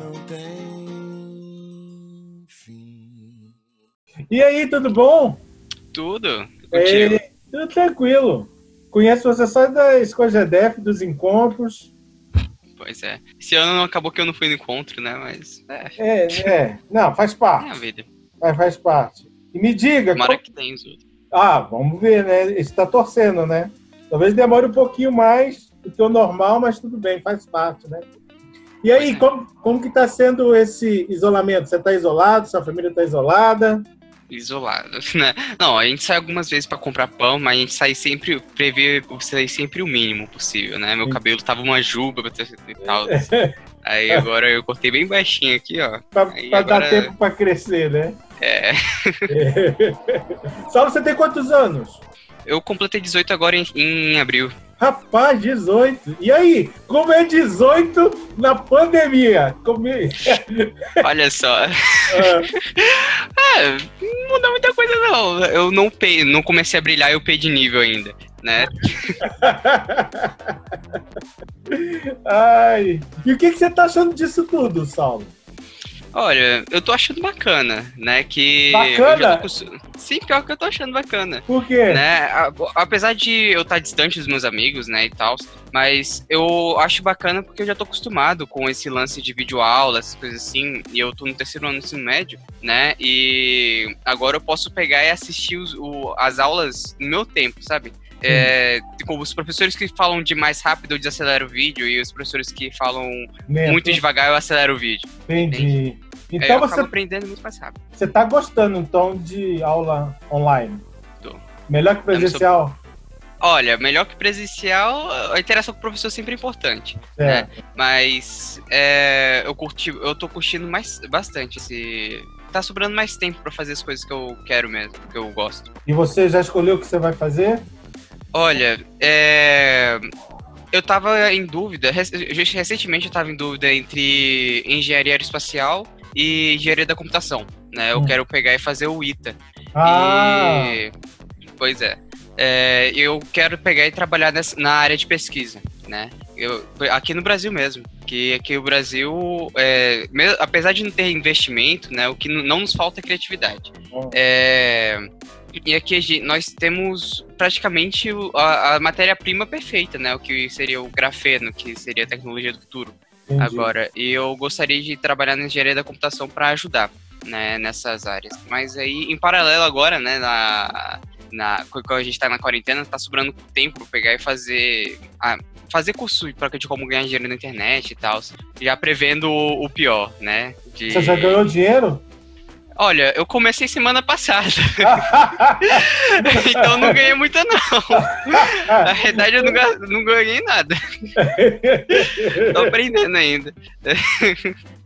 não tem fim. E aí, tudo bom? Tudo. Tudo tranquilo. Conheço você só da Escogedef, dos encontros. Pois é. Esse ano acabou que eu não fui no encontro, né? Mas. É. É, é. Não, faz É a parte. vida. Mas faz parte. E me diga. Tomara qual- que tem os outros. Ah, vamos ver, né? Está torcendo, né? Talvez demore um pouquinho mais do que o normal, mas tudo bem, faz parte, né? E aí, é. como, como que tá sendo esse isolamento? Você está isolado? Sua família está isolada? Isolado, né? Não, a gente sai algumas vezes pra comprar pão, mas a gente sai sempre, prevê sair sempre o mínimo possível, né? Meu cabelo tava uma juba e tal. Aí agora eu cortei bem baixinho aqui, ó. Para Aí dar agora- tempo para crescer, né? É. Saulo, você tem quantos anos? Eu completei 18 agora em, em abril. Rapaz, 18. E aí, como é 18 na pandemia? Como é? Olha só. Ah, É, não muda muita coisa, não. Eu não, pei, não comecei a brilhar, eu pei de nível ainda, né? Ai. E o que, que você tá achando disso tudo, Saulo? Olha, eu tô achando bacana, né? Que. Bacana? com- Sim, pior que eu tô achando bacana. Por quê? né? A- Apesar de eu estar distante dos meus amigos, né, e tal, mas eu acho bacana porque eu já tô acostumado com esse lance de videoaula, essas coisas assim, e eu tô no terceiro ano do ensino médio, né, e agora eu posso pegar e assistir os- o- as aulas no meu tempo, sabe? É, como os professores que falam de mais rápido, eu desacelero o vídeo, e os professores que falam muito devagar, eu acelero o vídeo. Entendi. Aí Então eu você, aprendendo muito mais rápido. você tá gostando, então, de aula online? Tô. Melhor que presencial? Olha, melhor que presencial, a interação com o professor sempre é importante. É. Mas é, eu curti, eu tô curtindo mais bastante esse. Tá sobrando mais tempo pra fazer as coisas que eu quero mesmo, que eu gosto. E você já escolheu o que você vai fazer? Olha, é, eu tava em dúvida, rec- recentemente eu tava em dúvida entre engenharia aeroespacial e engenharia da computação, né? Eu Hum. quero pegar e fazer o ITA. Ah, E- Pois é. É, eu quero pegar e trabalhar nessa- na área de pesquisa, né? Eu, aqui no Brasil mesmo. Que aqui o Brasil, é, apesar de não ter investimento, né? O que não nos falta é criatividade. Hum. É, e aqui a gen- nós temos praticamente a, a matéria-prima perfeita, né? O que seria o grafeno, que seria a tecnologia do futuro entendi. agora. E eu gostaria de trabalhar na engenharia da computação para ajudar, né, nessas áreas. Mas aí, em paralelo agora, né, na, na quando a gente tá na quarentena, tá sobrando tempo pra pegar e fazer fazer curso pra- de como ganhar dinheiro na internet e tal, já prevendo o, o pior, né? de- Você já ganhou dinheiro? Olha, eu comecei semana passada, então não ganhei muita não. Na verdade, eu não, ga- não ganhei nada. Tô aprendendo ainda.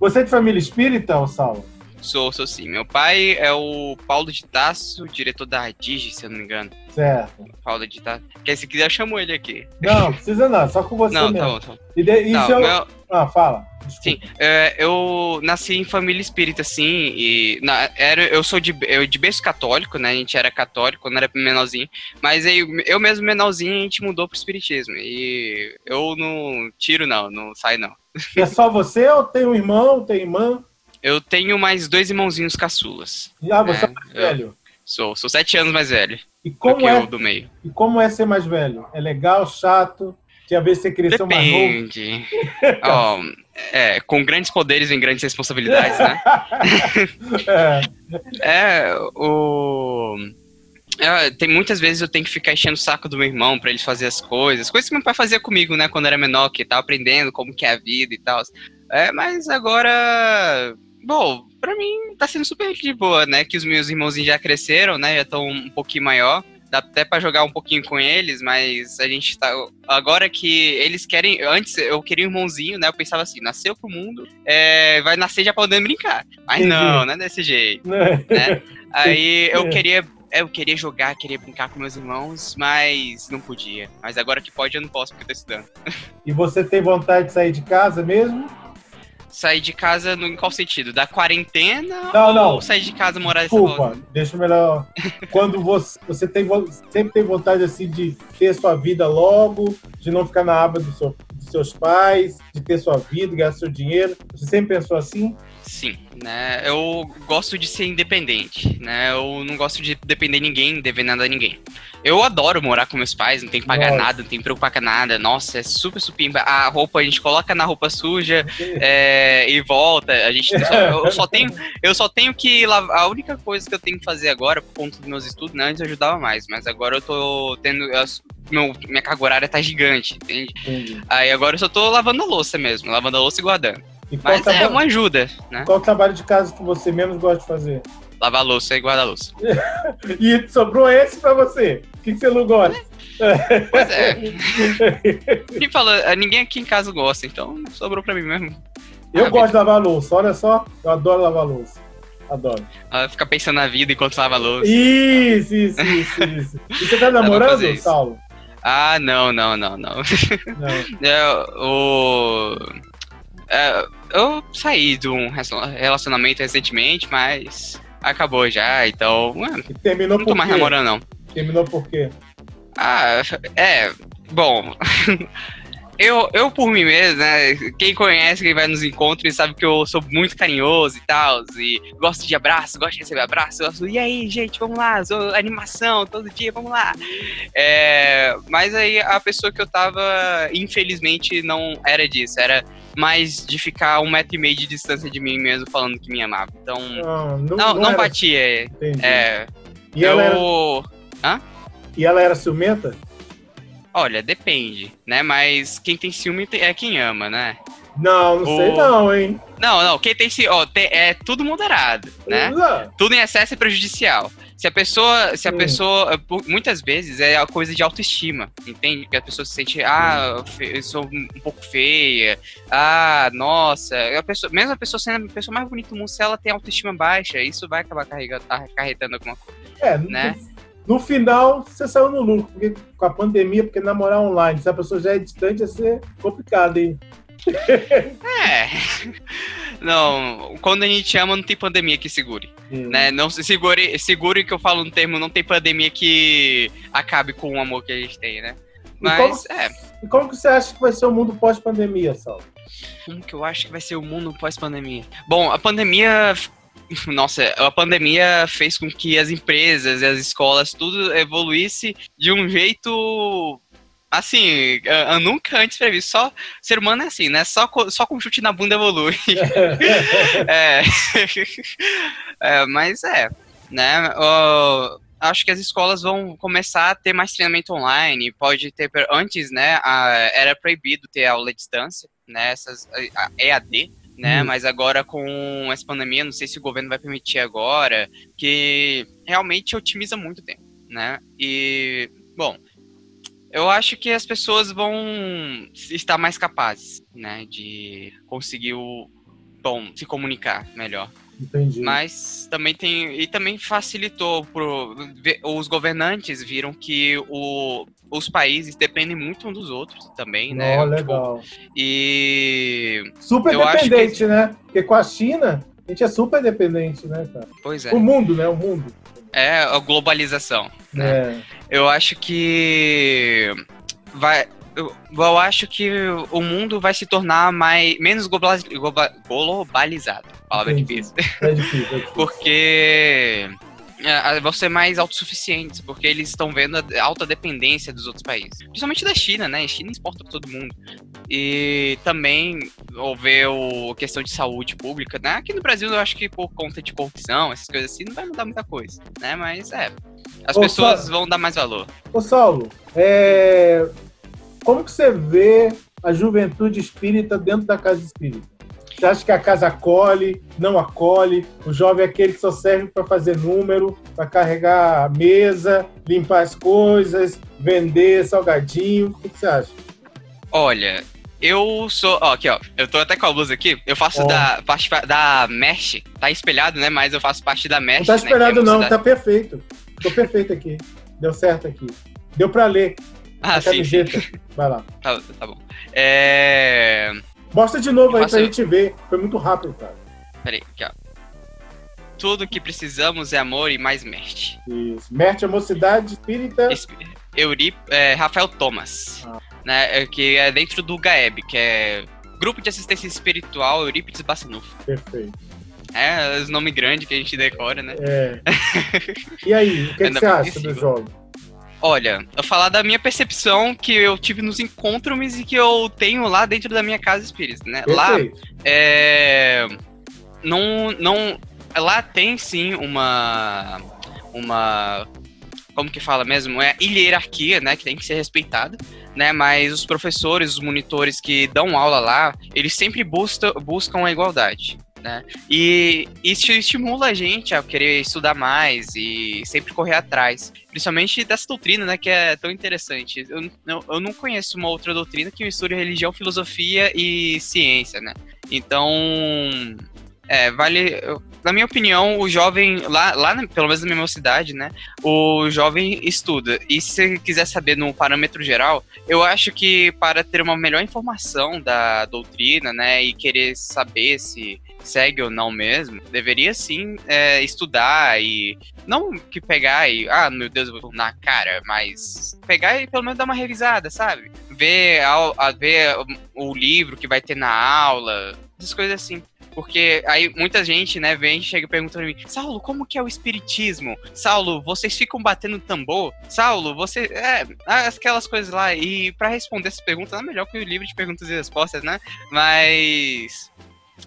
Você é de família espírita, Saulo? Sou, sou sim. Meu pai é o Paulo de Tasso, diretor da Digi, se eu não me engano. Certo. Paulo de Tasso. Que se quiser, eu chamo ele aqui. Não, precisa não, só com você não, mesmo. tá bom, tá bom. E de, Não, eu... meu- Ah, fala. sim, Desculpa. é, eu nasci em família espírita, sim, e na- era, eu sou de, eu de berço católico, né? A gente era católico quando era menorzinho, mas aí, eu mesmo menorzinho a gente mudou pro espiritismo. E eu não tiro, não, não sai, não. É só você ou tem um irmão, tem irmã? Eu tenho mais dois irmãozinhos caçulas. Ah, você é, É, mais velho. Sou, sou sete anos mais velho E como é, do meio. e como é ser mais velho? É legal, chato? Tinha vez você cresceu mais novo? Depende. Ó, é, com grandes poderes vem grandes responsabilidades, né? É, É, o. é, tem muitas vezes eu tenho que ficar enchendo o saco do meu irmão pra ele fazer as coisas. Coisas que meu pai fazia comigo, né? Quando era menor, que tava aprendendo como que é a vida e tal. É, mas agora. Bom, pra mim tá sendo super de boa, né? Que os meus irmãozinhos já cresceram, né? Já estão um pouquinho maior. Dá até pra jogar um pouquinho com eles, mas a gente tá. Agora que eles querem. Antes eu queria um irmãozinho, né? Eu pensava assim, nasceu pro mundo, é, vai nascer já podendo brincar. Mas não, não é desse jeito né? né? Aí eu É. queria, eu queria jogar, queria brincar com meus irmãos, mas não podia. Mas agora que pode, eu não posso porque eu tô estudando. E você tem vontade de sair de casa mesmo? Sair de casa no, em qual sentido? Da quarentena Não, ou não. sair de casa morar Desculpa, deixa eu melhor. Quando você, você tem, sempre tem vontade assim de ter sua vida logo, de não ficar na aba do seu- dos seus pais, de ter sua vida, ganhar seu dinheiro? Você sempre pensou assim? Sim, né? Eu gosto de ser independente, né? Eu não gosto de depender de ninguém, dever nada a ninguém. Eu adoro morar com meus pais, não tem que pagar Nossa. nada, não tem que preocupar com nada. Nossa, é super supimba. A roupa a gente coloca na roupa suja é, e volta. A gente só, eu só tenho, eu só tenho que lavar. A única coisa que eu tenho que fazer agora, por conta dos meus estudos, né, antes eu ajudava mais, mas agora eu tô tendo. Eu, meu, minha carga horária tá gigante, entende? Entendi. Aí agora eu só tô lavando a louça mesmo, lavando a louça e guardando. E mas é uma ajuda, né? Qual trabalho de casa que você menos gosta de fazer? Lavar louça e guardar louça. e sobrou esse pra você. O que, que você não gosta? Pois é. Quem fala, ninguém aqui em casa gosta, então sobrou pra mim mesmo. Eu ah, gosto de lavar louça, olha só, eu adoro lavar louça. Adoro. Ela fica pensando na vida enquanto lava louça. Isso, isso, isso, isso. E você tá namorando, Saulo? Ah, não, não, não, não. não. É, o... É, eu saí de um relacionamento recentemente, mas acabou já, então. Terminou não tô mais namorando, não. Terminou por quê? Ah, é. Bom. eu, eu por mim mesmo, né? Quem conhece, quem vai nos encontros, sabe que eu sou muito carinhoso e tal. E gosto de abraço, gosto de receber abraço. Gosto, e aí, gente, vamos lá, sou animação todo dia, vamos lá. É, mas aí a pessoa que eu tava, infelizmente, não era disso. Era mais de ficar um metro e meio de distância de mim mesmo falando que me amava. Então, ah, não, não, não batia. Entendi. É, e eu... ela era... Hã? E ela era ciumenta? Olha, depende, né? Mas quem tem ciúme é quem ama, né? Não, não o... sei não, hein? Não, não, quem tem ciúme, ó, tem, é tudo moderado, né? Usa. Tudo em excesso é prejudicial. Se a pessoa, se a hum. pessoa, muitas vezes é a coisa de autoestima, entende? Que a pessoa se sente, ah, eu sou um pouco feia, ah, nossa, a pessoa, mesmo a pessoa sendo a pessoa mais bonita do mundo, se ela tem autoestima baixa, isso vai acabar carregando, acarretando alguma coisa, é, né? No, no final, você saiu no lucro, porque com a pandemia, porque namorar online, se a pessoa já é distante, ia ser complicado, hein? É. Não, quando a gente ama, não tem pandemia que segure. Hum. Né? Não segure, segure que eu falo no termo, não tem pandemia que acabe com o amor que a gente tem, né? Mas, e como, é. E como que você acha que vai ser o mundo pós-pandemia, Sal? Como que eu acho que vai ser o mundo pós-pandemia? Bom, a pandemia nossa, a pandemia fez com que as empresas e as escolas tudo evoluísse de um jeito assim, eu nunca antes previsto. Só ser humano é assim, né? Só, só com chute na bunda evolui. é. é. mas é, né? Acho que as escolas vão começar a ter mais treinamento online. Pode ter antes, né? A, era proibido ter aula à distância, né? Essas a EAD. Né, hum. Mas agora com essa pandemia, não sei se o governo vai permitir agora, que realmente otimiza muito o tempo, né? E, bom, eu acho que as pessoas vão estar mais capazes, né, de conseguir o bom se comunicar melhor. Entendi. Mas também tem e também facilitou pro os governantes viram que o, os países dependem muito um dos outros também, né? Oh, legal. Tipo, e super dependente, que... né? Porque com a China a gente é super dependente, né, cara? Pois é. O mundo, né? O mundo. É a globalização. Né? É. Eu acho que vai. Eu, eu, acho que o mundo vai se tornar mais menos globalizado. Palavra difícil. É difícil, é difícil. Porque é, vão ser mais autossuficientes, porque eles estão vendo a alta dependência dos outros países. Principalmente da China, né? A China exporta para todo mundo. E também houver a questão de saúde pública, né? Aqui no Brasil eu acho que por conta de corrupção, essas coisas assim, não vai mudar muita coisa, né? Mas é, as Ô, pessoas Saulo, vão dar mais valor. Ô Saulo, é... como que você vê a juventude espírita dentro da casa espírita? Você acha que a casa acolhe, não acolhe? O jovem é aquele que só serve para fazer número, para carregar a mesa, limpar as coisas, vender salgadinho. O que você acha? Olha, eu sou. Ó, aqui, ó. Eu tô até com a blusa aqui. Eu faço oh. da parte da Mesh. Tá espelhado, né? Mas eu faço parte da Mesh. Não tá né, espelhado, né, não, tá perfeito. Tô perfeito aqui. Deu certo aqui. Deu pra ler. Ah, sim. Vai lá. Tá, tá bom. É. Mostra de novo aí pra gente ver. Foi muito rápido, cara. Peraí, aqui, ó. Tudo que precisamos é amor e mais Mert. Isso. Mert é mocidade espírita. Eurip, é, Rafael Thomas. Ah. Né, é, que é dentro do GAEB, que é Grupo de Assistência Espiritual Eurípides Bassanufo. Perfeito. É, os nomes grandes que a gente decora, né? É. E aí, o que, que você acha do jogo? Olha, eu falar da minha percepção que eu tive nos encontros e que eu tenho lá dentro da minha casa espírita, né? Lá Perfeito. é, não, não, lá tem sim uma, uma, como que fala mesmo, é hierarquia, né, que tem que ser respeitada, né? Mas os professores, os monitores que dão aula lá, eles sempre busca, buscam a igualdade. Né? E isso estimula a gente a querer estudar mais e sempre correr atrás. Principalmente dessa doutrina, né? Que é tão interessante. Eu, eu, eu não conheço uma outra doutrina que misture religião, filosofia e ciência, né? Então, é, vale. Na minha opinião, o jovem, lá, lá pelo menos na minha cidade, né? O jovem estuda. E se você quiser saber no parâmetro geral, eu acho que para ter uma melhor informação da doutrina, né? E querer saber se segue ou não mesmo, deveria sim é, estudar e não que pegar e, ah, meu Deus, eu vou na cara, mas pegar e pelo menos dar uma revisada, sabe? Ver, a, a- ver o, livro que vai ter na aula, essas coisas assim. Porque aí muita gente, né, vem e chega e pergunta pra mim, Saulo, como que é o espiritismo? Saulo, vocês ficam batendo tambor? Saulo, você. É, aquelas coisas lá. E pra responder essas perguntas, é melhor que o livro de perguntas e respostas, né? Mas.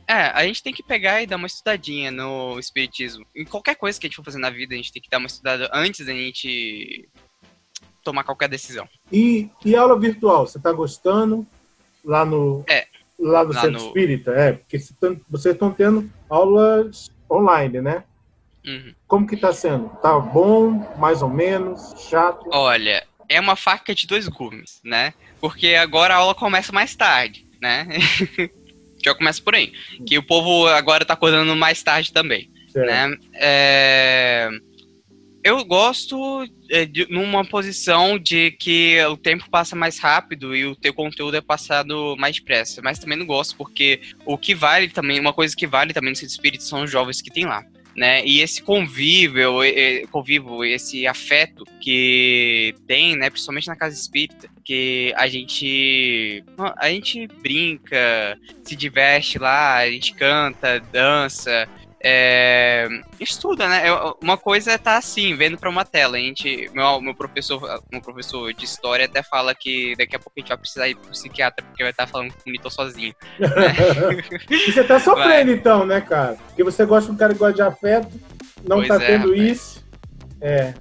É, a gente tem que pegar e dar uma estudadinha no espiritismo. Em qualquer coisa que a gente for fazer na vida, a gente tem que dar uma estudada antes da gente tomar qualquer decisão. E, e aula virtual, você está gostando? Lá no, É. lá no Lá Centro no- Espírita? É, porque tão- vocês estão tendo aulas online, né? Uhum. Como que tá sendo? Tá bom? Mais ou menos? Chato? Olha, é uma faca de dois gumes, né? Porque agora a aula começa mais tarde, né? Já começa por aí. Que o povo agora tá acordando mais tarde também. Certo. né? É, Eu gosto é, de, numa posição de que o tempo passa mais rápido e o teu conteúdo é passado mais depressa, mas também não gosto porque o que vale também, uma coisa que vale também no Centro Espírita são os jovens que tem lá. Né? E esse convívio, convívio, esse afeto que tem, né, principalmente na casa espírita, que a gente a gente brinca, se diverte lá, a gente canta, dança, é, estuda, né? Eu- uma coisa é estar assim, vendo pra uma tela. A gente, meu, meu professor, meu professor de história até fala que daqui a pouco a gente vai precisar ir pro psiquiatra porque vai estar falando com o monitor sozinho. e você tá sofrendo então, né, cara? Porque você gosta de um cara que gosta de afeto, não Pois tá é, tendo rapaz. isso. É.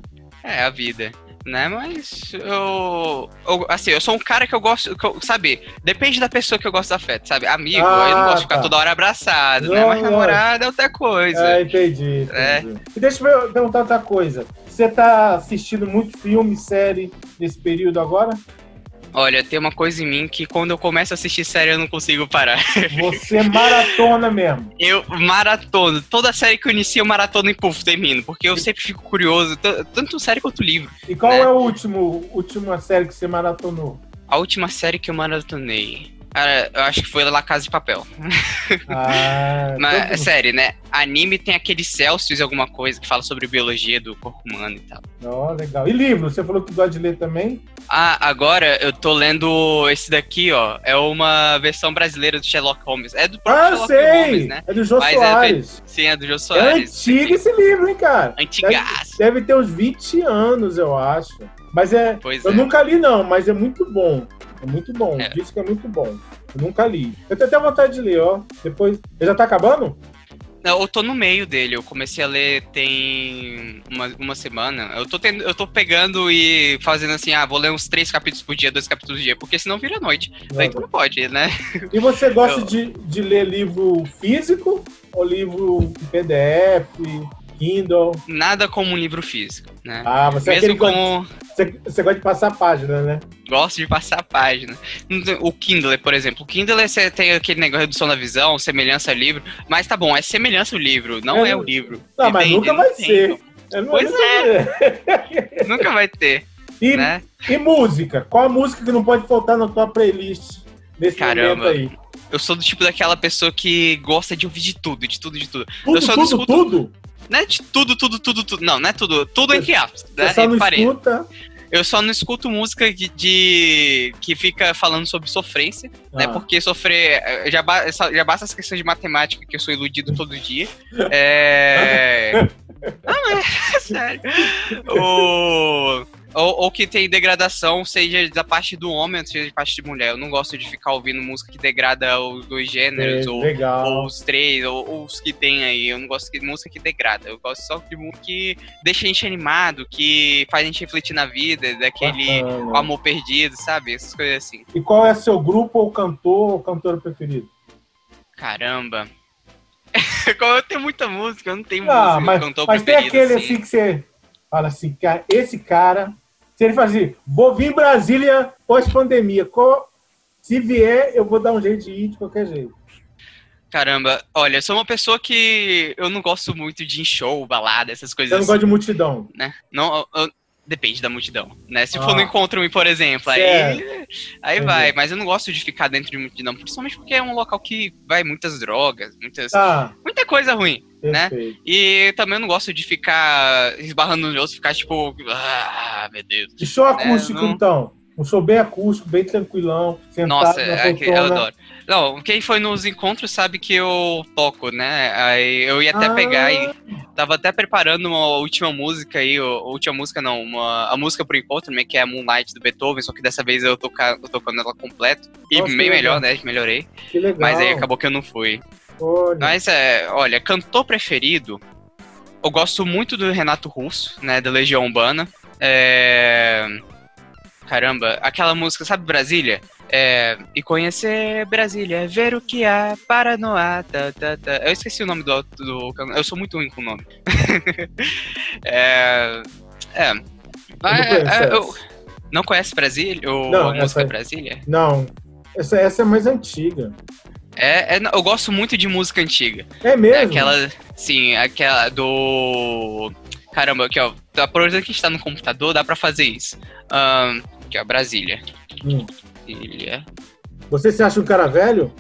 É a vida, né? Mas eu, eu- assim, eu sou um cara que eu gosto, que eu- sabe? Depende da pessoa que eu gosto de afeto, sabe? Amigo, Ah, eu não gosto de ficar tá. toda hora abraçado, né? Não, Mas não. namorada é outra coisa. É, entendi, entendi. É. E deixa eu perguntar outra coisa. Você tá assistindo muito filme, série nesse período agora? Olha, tem uma coisa em mim que quando eu começo a assistir série eu não consigo parar. Você maratona mesmo. Eu maratono. Toda série que eu inicio, eu maratono e puf, termino. Porque eu sempre fico curioso, tanto série quanto livro. E qual Né? é a último, última série que você maratonou? A última série que eu maratonei. Cara, eu acho que foi La Casa de Papel. Ah, Mas, todo- é sério, né? Anime tem aquele Celsius alguma coisa que fala sobre biologia do corpo humano e tal. Ó, legal. E livro? Você falou que gosta de ler também? Ah, agora eu tô lendo esse daqui, ó. É uma versão brasileira do Sherlock Holmes. É do próprio Ah, Sherlock sei! Holmes, né? É do Jô Mas é Soares. Sim, é do Jô É, Soares. antigo esse livro, hein, cara? Antigaço. Deve ter uns 20 anos, eu acho. Mas é. Pois eu é. nunca li, não, mas é muito bom. É muito bom. É. Diz que é muito bom. Eu nunca li. Eu tenho até vontade de ler, ó. Depois. Ele já tá acabando? Não, eu tô no meio dele. Eu comecei a ler tem uma, uma semana. Eu tô, tendo, eu tô pegando e fazendo assim, ah, vou ler uns três capítulos por dia, dois capítulos por dia, porque senão vira noite. Daí tu não pode, né? E você gosta Eu- de, de ler livro físico ou livro em PDF, Kindle? Nada como um livro físico, né? Ah, você é Mesmo que gosta, como você, você gosta de passar página, né? gosto de passar a página. O Kindle, por exemplo. O Kindle você tem aquele negócio de redução da visão, semelhança ao livro. Mas tá bom, é semelhança ao livro, não É, é, o livro. Não, mas nunca vai ser. Não- Pois eu nunca- vai ter, E, né? e música? Qual a música que não pode faltar na tua playlist nesse Caramba. momento aí? Eu sou do tipo daquela pessoa que gosta de ouvir de tudo, de tudo, de tudo. Tudo, Eu só tudo, escuto- tudo? Não é de tudo, tudo, tudo, tudo. Não, não é tudo. Tudo entre aspas, né? Só não escuta. eu só não escuto música de, de- que fica falando sobre sofrência, né? Ah. Porque sofrer eh, já, ba- já basta essa questão de matemática que eu sou iludido todo dia. É. Não, é sério. O... Ou, ou que tem degradação, seja da parte do homem, seja da parte de mulher. Eu não gosto de ficar ouvindo música que degrada os dois gêneros, É, ou, ou os três, ou, ou os que tem aí. Eu não gosto de música que degrada. Eu gosto só de música que deixa a gente animado, que faz a gente refletir na vida, daquele Bacana. amor perdido, sabe? Essas coisas assim. E qual é seu grupo ou cantor ou cantora preferido? Caramba. Eu tenho muita música, eu não tenho Ah, música, mas, cantor mas tem preferido. aquele assim que você fala assim, cara, esse cara, se ele fazer, vou vir Brasília pós-pandemia, se vier, eu vou dar um jeito de ir de qualquer jeito. Caramba, olha, eu sou uma pessoa que eu não gosto muito de show, balada, essas coisas Você não assim, gosta de multidão. né? Não, eu- eu- depende da multidão, né? Se for Ah. no encontro, por exemplo, aí, aí Entendi. vai. Mas eu não gosto de ficar dentro de multidão, principalmente porque é um local que vai muitas drogas, muitas, Tá, muita coisa ruim. Né? perfeito. E também eu não gosto de ficar esbarrando nos outros, ficar tipo, ah, meu Deus. E show acústico, não- então? Um show bem acústico, bem tranquilão, sentado Nossa, na é eu adoro. Não, quem foi nos encontros sabe que eu toco, né? Aí eu ia até Ah. pegar e tava até preparando uma última música aí, última música não, uma, a música pro encontro, né, que é a Moonlight do Beethoven, só que dessa vez eu tô tocando ela completa. E Nossa, legal. melhor, né? Melhorei. Que legal. Mas aí acabou que eu não fui. Olha. Mas é, olha, cantor preferido, eu gosto muito do Renato Russo, né, da Legião Urbana. É... Caramba, aquela música, sabe Brasília? É... E conhecer Brasília, ver o que há, Paranoá, tá, tá, tá. Eu esqueci o nome do, do... Eu sou muito ruim com o nome. é... É... Eu não é, conheço é, eu- Não conhece Brasília? Ou Não, a música essa- Brasília? Não, essa, essa é mais antiga. É, é, eu gosto muito de música antiga. É mesmo? É aquela. Sim, aquela do. Caramba, aqui, ó. Aproveitando que a gente tá no computador, dá pra fazer isso. Ahn, aqui, ó, Brasília. Hum. Brasília. Você se acha um cara velho?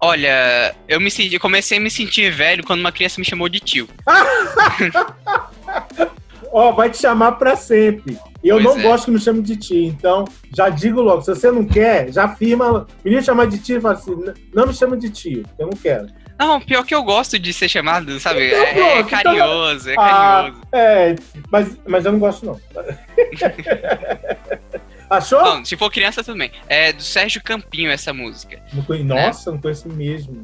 Olha, eu me senti, comecei a me sentir velho quando uma criança me chamou de tio. Ó, vai te chamar pra sempre. E eu Pois não é. gosto que me chame de tio, então já digo logo, se você não quer, já afirma. Menino chamar de tio e fala assim: "N- não me chama de tio, eu não quero. Não, pior que eu gosto de ser chamado, sabe? Então é, é então- carinhoso, é Ah, carinhoso. é, mas, mas eu não gosto, não. Achou? Bom, se for criança, tudo bem. É do Sérgio Campinho essa música. Não conhe- Nossa, não conheço mesmo.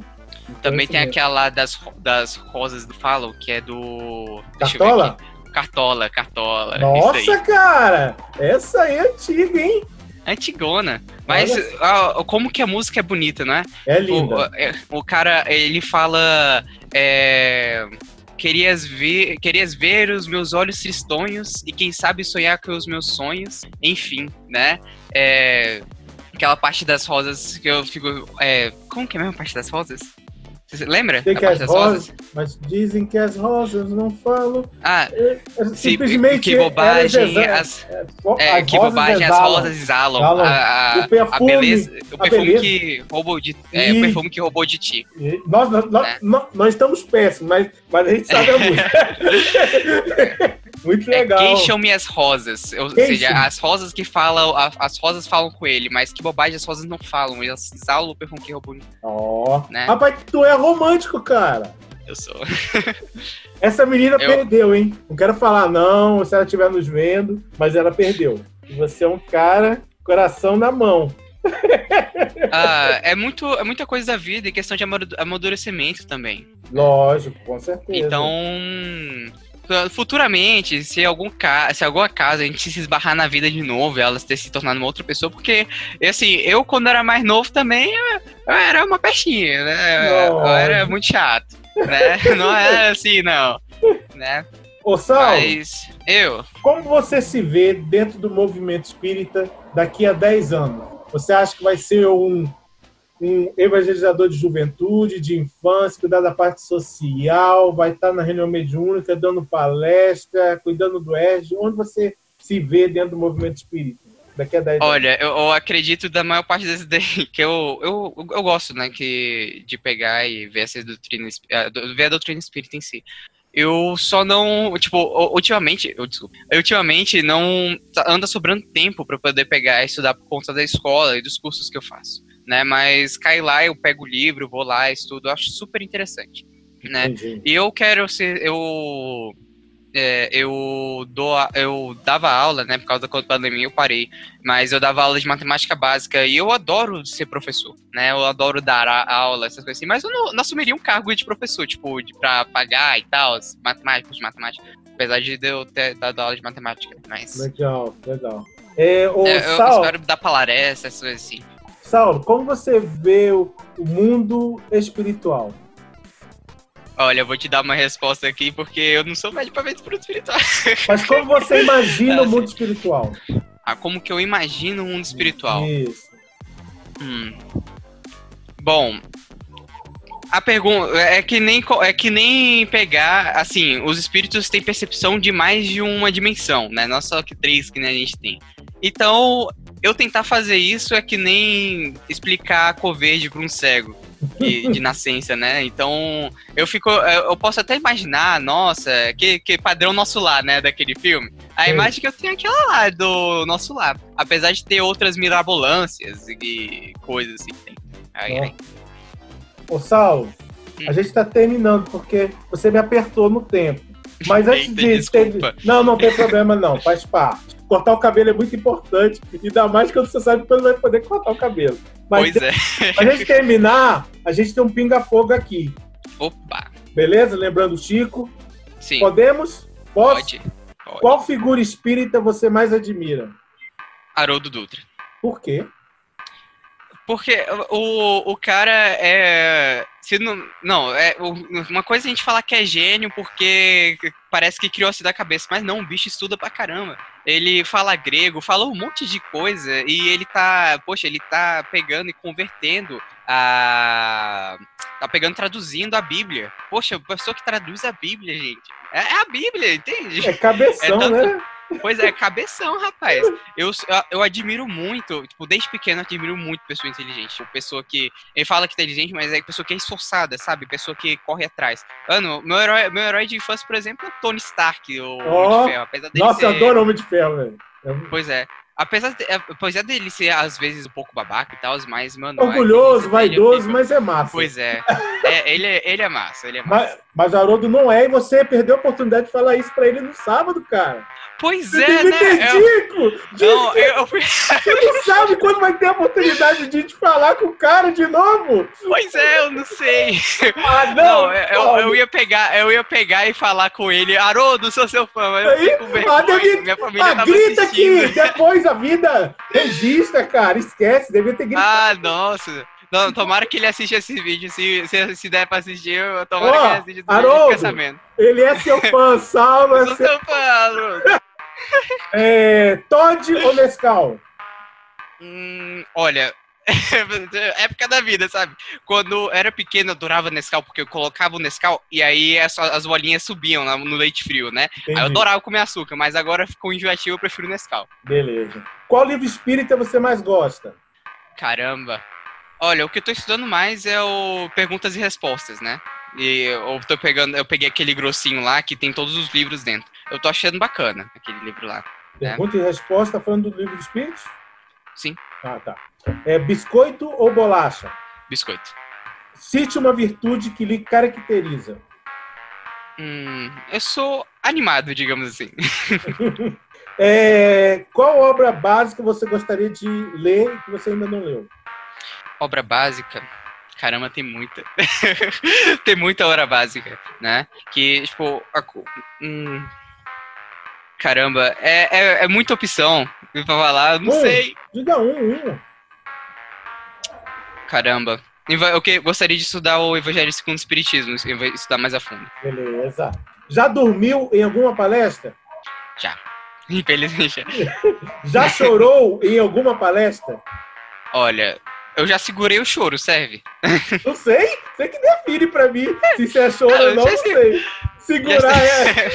Não Também conheço tem mesmo. aquela das, das rosas do Follow, que é do. deixa eu ver Cartola? aqui. Cartola, Cartola. Nossa, cara! Essa aí é antiga, hein? Antigona. Mas ah, como que a música é bonita, não é? É O, linda. é, o cara, ele fala. É, querias, ver, querias ver os meus olhos tristonhos e quem sabe sonhar com os meus sonhos. Enfim, né? É, aquela parte das rosas que eu fico. É, como que é a mesma parte das rosas? Você lembra? A que as das rosas, mas dizem que as rosas não falam. Ah, É, é simplesmente que bobagem. exa- As, é, é, as que rosas bobagem as rosas exalam. Exalam. A, a, O perfume, a beleza. O perfume beleza. que roubou de. É, E- o perfume que roubou de ti. E Nós, nós, É. nós- nós estamos péssimos, mas, mas a gente sabe a música. Muito legal. É, queixam-me as rosas. Ou Queixam-me. seja, as rosas que falam, a- as rosas falam com ele, mas que bobagem, as rosas não falam. Elas exalam o perfume que roubou. Ó. Né? Rapaz, tu é romântico, cara. Eu sou. Essa menina Eu- perdeu, hein? Não quero falar não, se ela estiver nos vendo, mas ela perdeu. Você é um cara, coração na mão. Ah, é, muito, é muita coisa da vida e questão de amadu- amadurecimento também. Lógico, com certeza. Então, futuramente, se algum ca... se alguma casa a gente se esbarrar na vida de novo elas ter se tornado uma outra pessoa, porque assim, eu quando era mais novo também eu, eu era uma peixinha, né? Eu Nossa. era muito chato, né? Não era assim, não. Né? Ô, Sal, Mas eu, como você se vê dentro do movimento espírita daqui a 10 anos? Você acha que vai ser um, um evangelizador de juventude, de infância, cuidar da parte social, vai estar na reunião mediúnica, dando palestra, cuidando do ERG? Onde você se vê dentro do movimento espírita daqui a 10 anos? olha, eu, eu acredito da maior parte das ideias que eu, eu, eu gosto, né, que, de pegar e ver essas doutrinas, ah, do- ver a doutrina espírita em si. Eu só não, tipo, ultimamente, eu, desculpa, ultimamente não anda sobrando tempo para poder pegar e estudar por conta da escola e dos cursos que eu faço, né? Mas cai lá, eu pego o livro, vou lá, estudo, acho super interessante, né? Entendi. E eu quero ser, eu é, eu, dou, eu dava aula, né? Por causa da pandemia eu parei. Mas eu dava aula de matemática básica e eu adoro ser professor, né? Eu adoro dar aula, essas coisas assim. Mas eu não, não assumiria um cargo de professor, tipo, de, pra pagar e tal, matemáticos de matemática. Apesar de eu ter dado aula de matemática. Mas... Legal, legal. É, o é, eu Saulo, espero dar palestra, essas coisas assim. Saulo, como você vê o, o mundo espiritual? Olha, eu vou te dar uma resposta aqui, porque eu não sou velho pra ver mundo espiritual. Mas como você imagina o mundo espiritual? Ah, como que eu imagino o mundo espiritual? Isso. Hum. Bom, a pergunta é que nem é que nem pegar assim, os espíritos têm percepção de mais de uma dimensão, né? Não só que três que a gente tem. Então, eu tentar fazer isso é que nem explicar a cor verde para um cego de, de, nascença, né? Então, eu fico. Eu posso até imaginar, nossa, que, que padrão nosso lar, né? Daquele filme. A Sim. imagem que eu tenho é aquela lá do nosso lar. Apesar de ter outras mirabolâncias e coisas assim. Tem. Ai, ai. Ô, Sal, hum. a gente tá terminando porque você me apertou no tempo. Mas antes Eita, de. Ter... Não, não tem problema, não, faz parte cortar o cabelo é muito importante, ainda mais quando você sabe que não vai poder cortar o cabelo. Mas pois é. Pra gente terminar, a gente tem um pinga-fogo aqui. Opa! Beleza? Lembrando o Chico. Sim. Podemos? Posso? Pode. Pode. Qual figura espírita você mais admira? Haroldo Dutra. Por quê? Porque o, o cara é. Se não, não, é uma coisa é a gente falar que é gênio porque parece que criou se da cabeça, mas não, o bicho estuda pra caramba. Ele fala grego, fala um monte de coisa e ele tá, poxa, ele tá pegando e convertendo a. Tá pegando, traduzindo a Bíblia. Poxa, o pessoa que traduz a Bíblia, gente. É, é a Bíblia, entende? É cabeção, é tanto, né? Pois é, cabeção, rapaz. Eu, eu admiro muito, tipo, desde pequeno eu admiro muito pessoa inteligente. Tipo, pessoa que. Ele fala que é inteligente, mas é pessoa que é esforçada, sabe? Pessoa que corre atrás. Mano, meu herói, meu herói de infância, por exemplo, é o Tony Stark, o oh, Homem de Ferro. Apesar dele nossa, ser... eu adoro Homem de Ferro, velho. Pois é. Apesar, de, apesar dele ser, às vezes, um pouco babaca e tal, mas, mano. Orgulhoso, vaidoso, mas é massa. Pois é. é ele, é, ele é massa, ele é massa. Mas, mas Haroldo não é, e você perdeu a oportunidade de falar isso pra ele no sábado, cara. Pois é, né? Ridículo! Eu... Não, eu... Você não sabe quando vai ter a oportunidade de te falar com o cara de novo? Pois é, eu não sei. Ah, não! não eu, eu, ia pegar, eu ia pegar e falar com ele, Haroldo, sou seu fã, mas eu fico vergonha, ah, deve... minha família ah, grita aqui, depois a vida registra, cara, esquece, devia ter gritado. Ah, nossa. Não, tomara que ele assista esse vídeo. Se, se, se der pra assistir, eu tomara que ele assista Haroldo, Ele é seu fã, salva. Eu sou seu fã, Haroldo. É, Todd ou Nescau? Hum, olha, época da vida, sabe? Quando era pequeno, eu adorava Nescau, porque eu colocava o Nescau e aí as, as bolinhas subiam no leite frio, né? Entendi. Aí eu adorava comer açúcar, mas agora ficou enjoativo, eu prefiro Nescau. Beleza. Qual livro espírita você mais gosta? Caramba. Olha, o que eu tô estudando mais é o Perguntas e Respostas, né? E eu tô pegando, eu peguei aquele grossinho lá que tem todos os livros dentro. Eu tô achando bacana aquele livro lá. Né? Pergunta né? e resposta falando do livro de espíritos? Sim. Ah, tá. É biscoito ou bolacha? Biscoito. Cite uma virtude que lhe caracteriza. Hum, eu sou animado, digamos assim. é, qual obra básica você gostaria de ler que você ainda não leu? Obra básica? Caramba, tem muita. tem muita obra básica, né? Que, tipo, a, hum, Caramba, é, é, é muita opção pra falar, não sei. Diga um, um. Caramba. Eu que, gostaria de estudar o Evangelho segundo o Espiritismo, estudar mais a fundo. Beleza. Já dormiu em alguma palestra? Já. Infelizmente. Já chorou em alguma palestra? Olha, eu já segurei o choro, serve? Não sei. Você que define pra mim se você é choro ou não, não sei. Segurar é.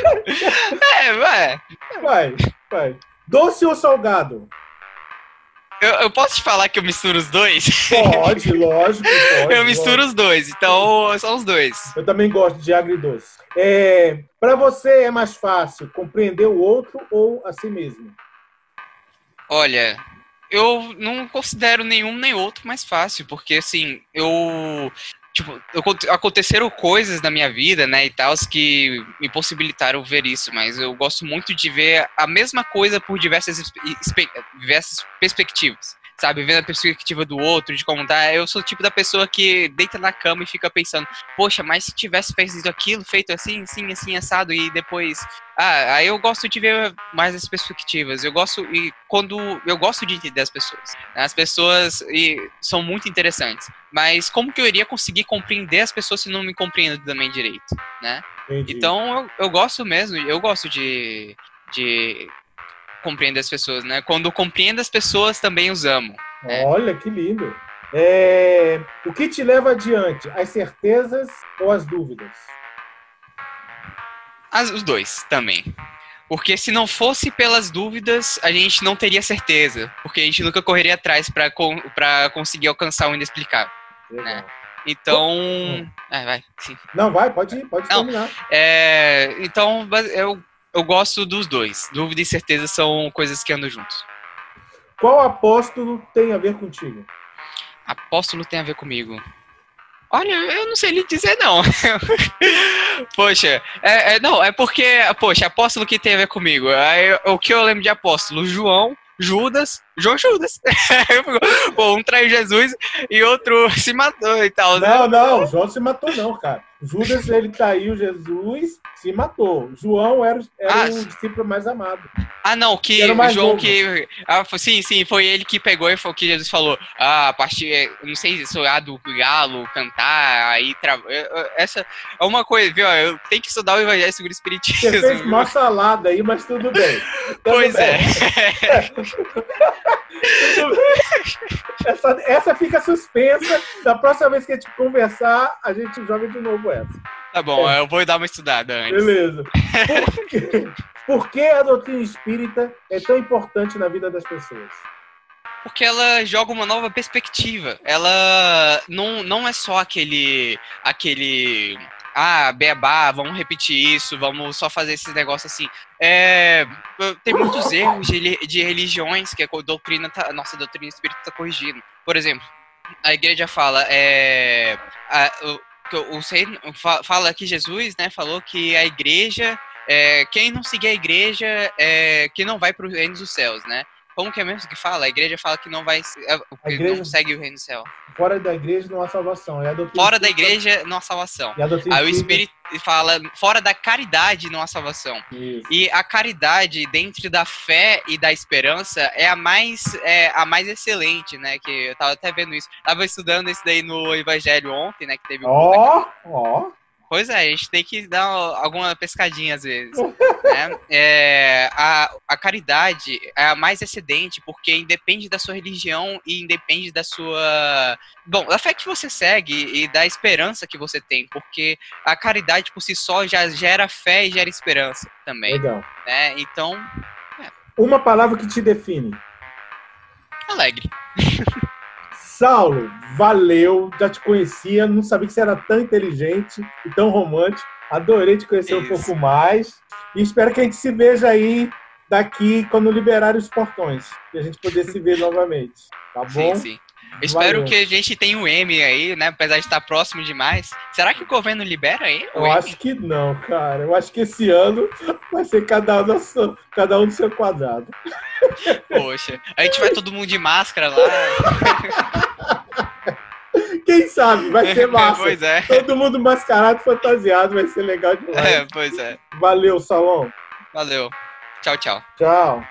é, vai. Vai, vai. Doce ou salgado? Eu, eu, posso te falar que eu misturo os dois? Pode, lógico. Pode, eu misturo lógico. os dois, então são os dois. Eu também gosto de agridoce. É, Para você é mais fácil compreender o outro ou a si mesmo? Olha, eu não considero nenhum nem outro mais fácil, porque assim, eu tipo, aconteceram coisas na minha vida, né, e tal, que me possibilitaram ver isso, mas eu gosto muito de ver a mesma coisa por diversas, diversas perspectivas sabe, vendo a perspectiva do outro, de como tá. Eu sou o tipo da pessoa que deita na cama e fica pensando, poxa, mas se tivesse feito aquilo, feito assim, assim, assim, assado, e depois. Ah, aí eu gosto de ver mais as perspectivas. Eu gosto, e quando. Eu gosto de entender as pessoas. As pessoas e, são muito interessantes. Mas como que eu iria conseguir compreender as pessoas se não me compreendo também direito, né? Entendi. Então eu, eu gosto mesmo, eu gosto de, de compreende as pessoas, né? Quando compreendo as pessoas, também os amo. É. Olha, que lindo. É... O que te leva adiante? As certezas ou as dúvidas? As, os dois também. Porque se não fosse pelas dúvidas, a gente não teria certeza. Porque a gente nunca correria atrás para conseguir alcançar o inexplicável. Né? Então. Hum. Ah, vai, sim. Não, vai, pode ir, pode não, terminar. É, então, eu eu gosto dos dois. Dúvida e certeza são coisas que andam juntos. Qual apóstolo tem a ver contigo? Apóstolo tem a ver comigo. Olha, eu não sei lhe dizer, não. poxa, é, é, não, é porque, poxa, apóstolo que tem a ver comigo. É, o que eu lembro de apóstolo? João, Judas, João Judas. Pô, um traiu Jesus e outro se matou e tal. Né? Não, não, João se matou não, cara. Judas, ele traiu Jesus, se matou. João era, era ah, o discípulo mais amado. Ah, não, que João novo. que. Ah, sim, sim, foi ele que pegou e foi o que Jesus falou. Ah, a partir. Não sei se é do galo, cantar, aí. Tra... Essa é uma coisa, viu? Eu tenho que estudar o Evangelho segundo o Espiritismo. Você fez uma salada aí, mas tudo bem. Tudo pois bem. é. essa, essa fica suspensa. Da próxima vez que a gente conversar, a gente joga de novo essa. Tá bom, é. eu vou dar uma estudada antes. Beleza. Por que, por que a doutrina espírita é tão importante na vida das pessoas? porque ela joga uma nova perspectiva. Ela não, não é só aquele aquele ah, beabá, vamos repetir isso, vamos só fazer esses negócios assim. É, tem muitos erros de, de religiões que a doutrina tá, nossa doutrina espírita está corrigindo. Por exemplo, a igreja fala, é, a, o, fala que Jesus, né, falou que a igreja, é, quem não seguir a igreja, é, que não vai para o reino dos céus, né? Como que é mesmo que fala? A igreja fala que não vai. É, a igreja, não segue o reino do céu. Fora da igreja não há salvação. É fora da igreja não há salvação. Aí o Espírito fala, fora da caridade não há salvação. Isso. E a caridade, dentro da fé e da esperança, é a mais, é, a mais excelente, né? Que eu tava até vendo isso. Tava estudando isso daí no Evangelho ontem, né? Que teve Ó, ó. Pois é, a gente tem que dar alguma pescadinha às vezes. né? é, a, a caridade é a mais excedente, porque independe da sua religião e independe da sua. Bom, da fé que você segue e da esperança que você tem, porque a caridade por si só já gera fé e gera esperança também. Legal. Né? Então. É. Uma palavra que te define. Alegre. Saulo, valeu, já te conhecia, não sabia que você era tão inteligente e tão romântico. Adorei te conhecer Isso. um pouco mais e espero que a gente se veja aí daqui quando liberar os portões e a gente poder se ver novamente, tá bom? Sim, sim. espero que a gente tenha um M aí, né? Apesar de estar próximo demais. Será que o governo libera aí? Eu acho que não, cara. Eu acho que esse ano vai ser cada um, seu, cada um do seu quadrado. Poxa, a gente vai todo mundo de máscara lá. Quem sabe? Vai ser massa. pois é. Todo mundo mascarado, fantasiado, vai ser legal demais. É, pois é. Valeu, Salão. Valeu. Tchau, tchau. Tchau.